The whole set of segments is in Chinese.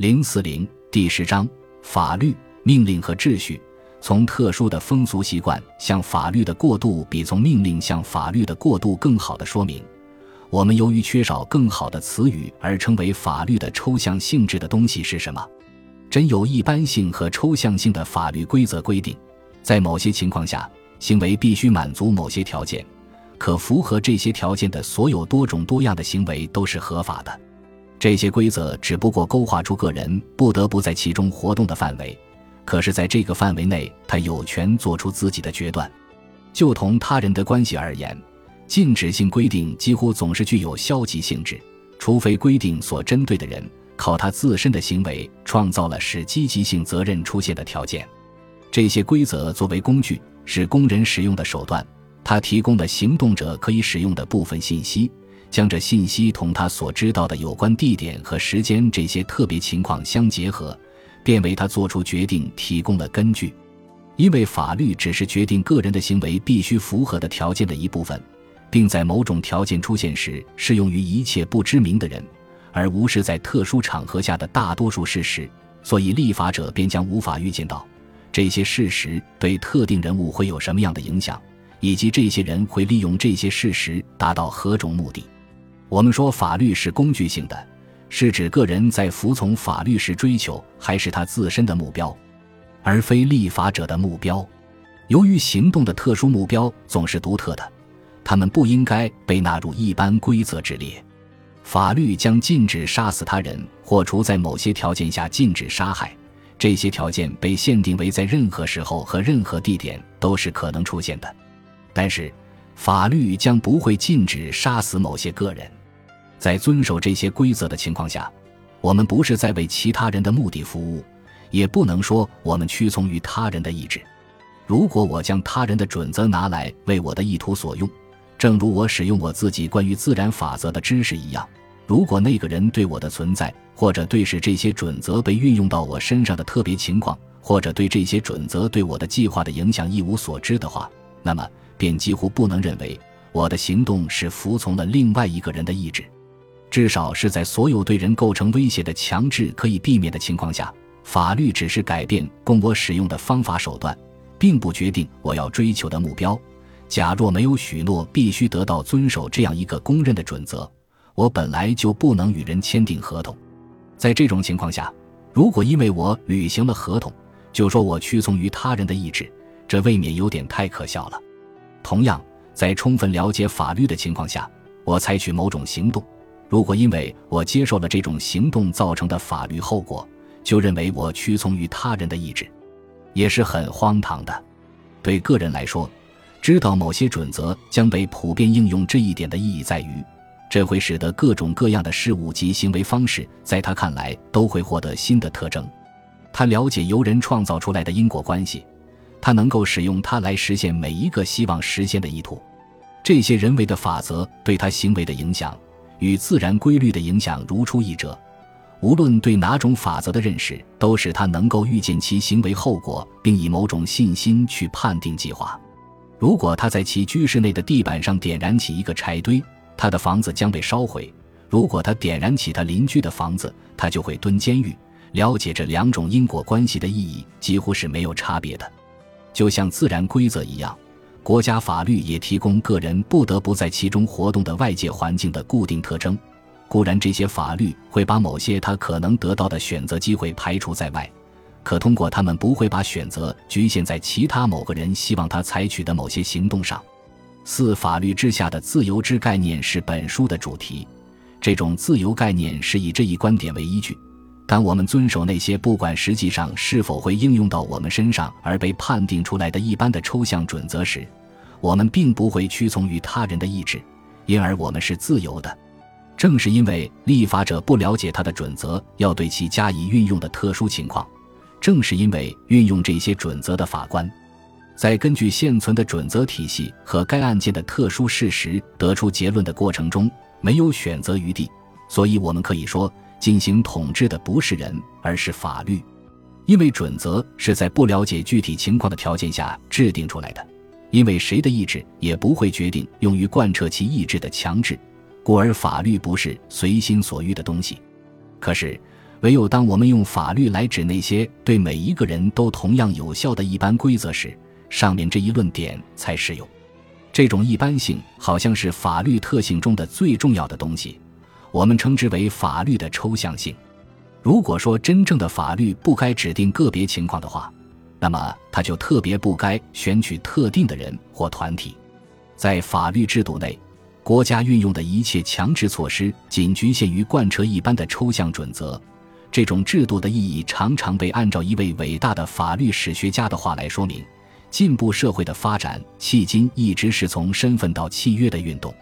零四零第十章法律命令和秩序。从特殊的风俗习惯向法律的过渡，比从命令向法律的过渡更好的说明，我们由于缺少更好的词语而称为法律的抽象性质的东西是什么？真有一般性和抽象性的法律规则规定，在某些情况下，行为必须满足某些条件，可符合这些条件的所有多种多样的行为都是合法的。这些规则只不过勾画出个人不得不在其中活动的范围，可是在这个范围内，他有权做出自己的决断。就同他人的关系而言，禁止性规定几乎总是具有消极性质，除非规定所针对的人靠他自身的行为创造了使积极性责任出现的条件。这些规则作为工具，是工人使用的手段，他提供了行动者可以使用的部分信息。将这信息同他所知道的有关地点和时间这些特别情况相结合，便为他做出决定提供了根据。因为法律只是决定个人的行为必须符合的条件的一部分，并在某种条件出现时适用于一切不知名的人，而无视在特殊场合下的大多数事实，所以立法者便将无法预见到这些事实对特定人物会有什么样的影响，以及这些人会利用这些事实达到何种目的。我们说法律是工具性的，是指个人在服从法律时追求还是他自身的目标，而非立法者的目标。由于行动的特殊目标总是独特的，他们不应该被纳入一般规则之列。法律将禁止杀死他人，或除在某些条件下禁止杀害。这些条件被限定为在任何时候和任何地点都是可能出现的。但是，法律将不会禁止杀死某些个人。在遵守这些规则的情况下，我们不是在为其他人的目的服务，也不能说我们屈从于他人的意志。如果我将他人的准则拿来为我的意图所用，正如我使用我自己关于自然法则的知识一样，如果那个人对我的存在，或者对使这些准则被运用到我身上的特别情况，或者对这些准则对我的计划的影响一无所知的话，那么便几乎不能认为我的行动是服从了另外一个人的意志。至少是在所有对人构成威胁的强制可以避免的情况下，法律只是改变供我使用的方法手段，并不决定我要追求的目标。假若没有许诺必须得到遵守这样一个公认的准则，我本来就不能与人签订合同。在这种情况下，如果因为我履行了合同，就说我屈从于他人的意志，这未免有点太可笑了。同样，在充分了解法律的情况下，我采取某种行动。如果因为我接受了这种行动造成的法律后果，就认为我屈从于他人的意志，也是很荒唐的。对个人来说，知道某些准则将被普遍应用这一点的意义在于，这会使得各种各样的事物及行为方式在他看来都会获得新的特征。他了解由人创造出来的因果关系，他能够使用它来实现每一个希望实现的意图。这些人为的法则对他行为的影响。与自然规律的影响如出一辙，无论对哪种法则的认识，都使他能够预见其行为后果，并以某种信心去判定计划。如果他在其居室内的地板上点燃起一个柴堆，他的房子将被烧毁；如果他点燃起他邻居的房子，他就会蹲监狱。了解这两种因果关系的意义，几乎是没有差别的，就像自然规则一样。国家法律也提供个人不得不在其中活动的外界环境的固定特征。固然，这些法律会把某些他可能得到的选择机会排除在外，可通过他们不会把选择局限在其他某个人希望他采取的某些行动上。四法律之下的自由之概念是本书的主题。这种自由概念是以这一观点为依据。当我们遵守那些不管实际上是否会应用到我们身上而被判定出来的一般的抽象准则时，我们并不会屈从于他人的意志，因而我们是自由的。正是因为立法者不了解他的准则要对其加以运用的特殊情况，正是因为运用这些准则的法官，在根据现存的准则体系和该案件的特殊事实得出结论的过程中没有选择余地，所以我们可以说。进行统治的不是人，而是法律，因为准则是在不了解具体情况的条件下制定出来的。因为谁的意志也不会决定用于贯彻其意志的强制，故而法律不是随心所欲的东西。可是，唯有当我们用法律来指那些对每一个人都同样有效的一般规则时，上面这一论点才适用。这种一般性好像是法律特性中的最重要的东西，我们称之为法律的抽象性。如果说真正的法律不该指定个别情况的话，那么它就特别不该选取特定的人或团体。在法律制度内，国家运用的一切强制措施仅局限于贯彻一般的抽象准则。这种制度的意义常常被按照一位伟大的法律史学家的话来说明：进步社会的发展迄今一直是从身份到契约的运动。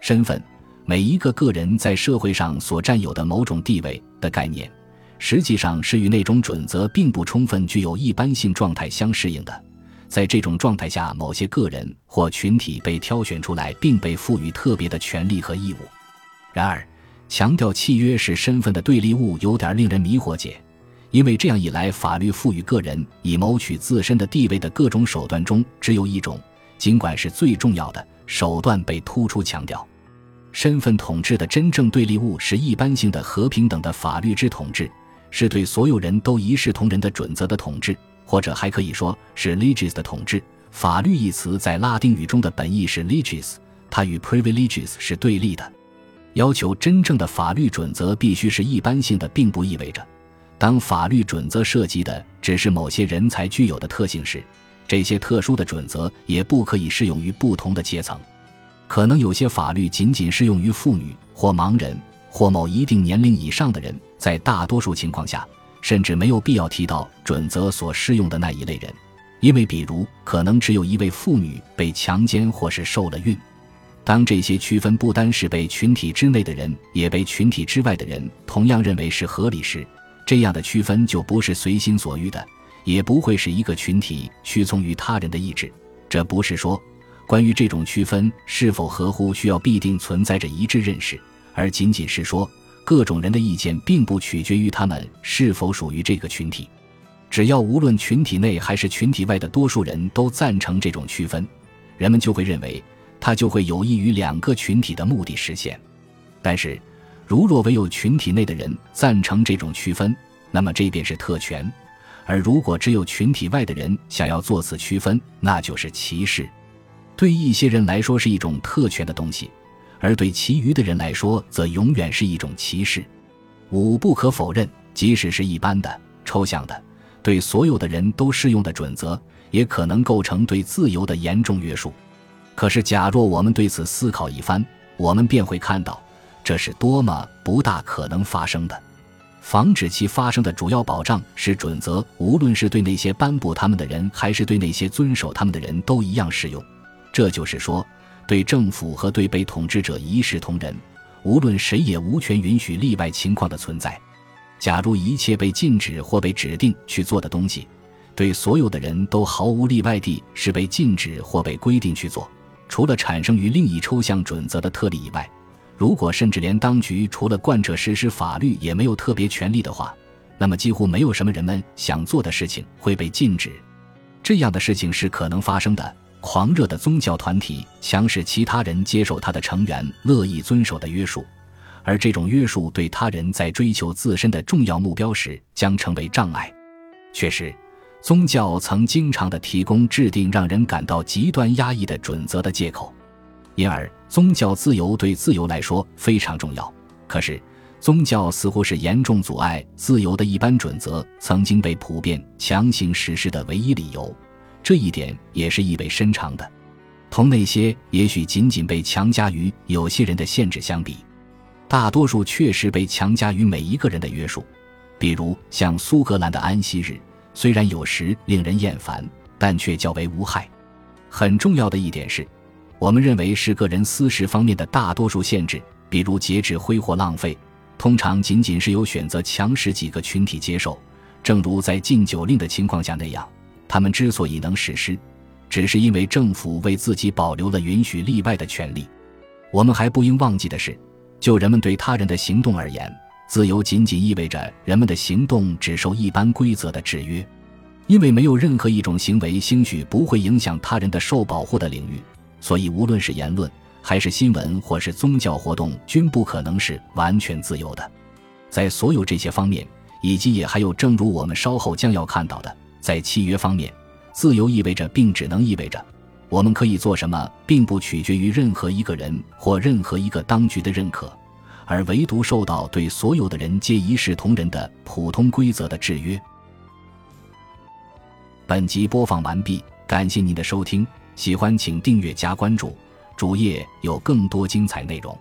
身份，每一个个人在社会上所占有的某种地位的概念，实际上是与那种准则并不充分具有一般性状态相适应的。在这种状态下，某些个人或群体被挑选出来，并被赋予特别的权利和义务。然而，强调契约是身份的对立物，有点令人迷惑解，因为这样一来，法律赋予个人以谋取自身的地位的各种手段中，只有一种，尽管是最重要的手段，被突出强调。身份统治的真正对立物是一般性的和平等的法律之统治，是对所有人都一视同仁的准则的统治，或者还可以说是 legis 的统治。法律一词在拉丁语中的本意是 legis，它与 privileges 是对立的。要求真正的法律准则必须是一般性的，并不意味着，当法律准则涉及的只是某些人才具有的特性时，这些特殊的准则也不可以适用于不同的阶层。可能有些法律仅仅适用于妇女或盲人或某一定年龄以上的人，在大多数情况下，甚至没有必要提到准则所适用的那一类人，因为比如可能只有一位妇女被强奸或是受了孕。当这些区分不单是被群体之内的人，也被群体之外的人同样认为是合理时，这样的区分就不是随心所欲的，也不会是一个群体屈从于他人的意志。这不是说，关于这种区分是否合乎需要必定存在着一致认识，而仅仅是说，各种人的意见并不取决于他们是否属于这个群体。只要无论群体内还是群体外的多数人都赞成这种区分，人们就会认为。它就会有益于两个群体的目的实现，但是，如若唯有群体内的人赞成这种区分，那么这便是特权；而如果只有群体外的人想要做此区分，那就是歧视。对一些人来说是一种特权的东西，而对其余的人来说则永远是一种歧视。五不可否认，即使是一般的、抽象的、对所有的人都适用的准则，也可能构成对自由的严重约束。可是，假若我们对此思考一番，我们便会看到，这是多么不大可能发生的。防止其发生的主要保障是准则，无论是对那些颁布他们的人，还是对那些遵守他们的人，都一样适用。这就是说，对政府和对被统治者一视同仁，无论谁也无权允许例外情况的存在。假如一切被禁止或被指定去做的东西，对所有的人都毫无例外地是被禁止或被规定去做。除了产生于另一抽象准则的特例以外，如果甚至连当局除了贯彻实施法律也没有特别权利的话，那么几乎没有什么人们想做的事情会被禁止。这样的事情是可能发生的。狂热的宗教团体强使其他人接受他的成员乐意遵守的约束，而这种约束对他人在追求自身的重要目标时将成为障碍。确实。宗教曾经常的提供制定让人感到极端压抑的准则的借口，因而宗教自由对自由来说非常重要。可是，宗教似乎是严重阻碍自由的一般准则曾经被普遍强行实施的唯一理由。这一点也是意味深长的。同那些也许仅仅被强加于有些人的限制相比，大多数确实被强加于每一个人的约束，比如像苏格兰的安息日。虽然有时令人厌烦，但却较为无害。很重要的一点是，我们认为是个人私事方面的大多数限制，比如节制挥霍浪费，通常仅仅是由选择强势几个群体接受。正如在禁酒令的情况下那样，他们之所以能实施，只是因为政府为自己保留了允许例外的权利。我们还不应忘记的是，就人们对他人的行动而言。自由仅仅意味着人们的行动只受一般规则的制约，因为没有任何一种行为兴许不会影响他人的受保护的领域，所以无论是言论，还是新闻，或是宗教活动，均不可能是完全自由的。在所有这些方面，以及也还有正如我们稍后将要看到的，在契约方面，自由意味着并只能意味着，我们可以做什么，并不取决于任何一个人或任何一个当局的认可，而唯独受到对所有的人皆一视同仁的普通规则的制约。本集播放完毕，感谢您的收听，喜欢请订阅加关注，主页有更多精彩内容。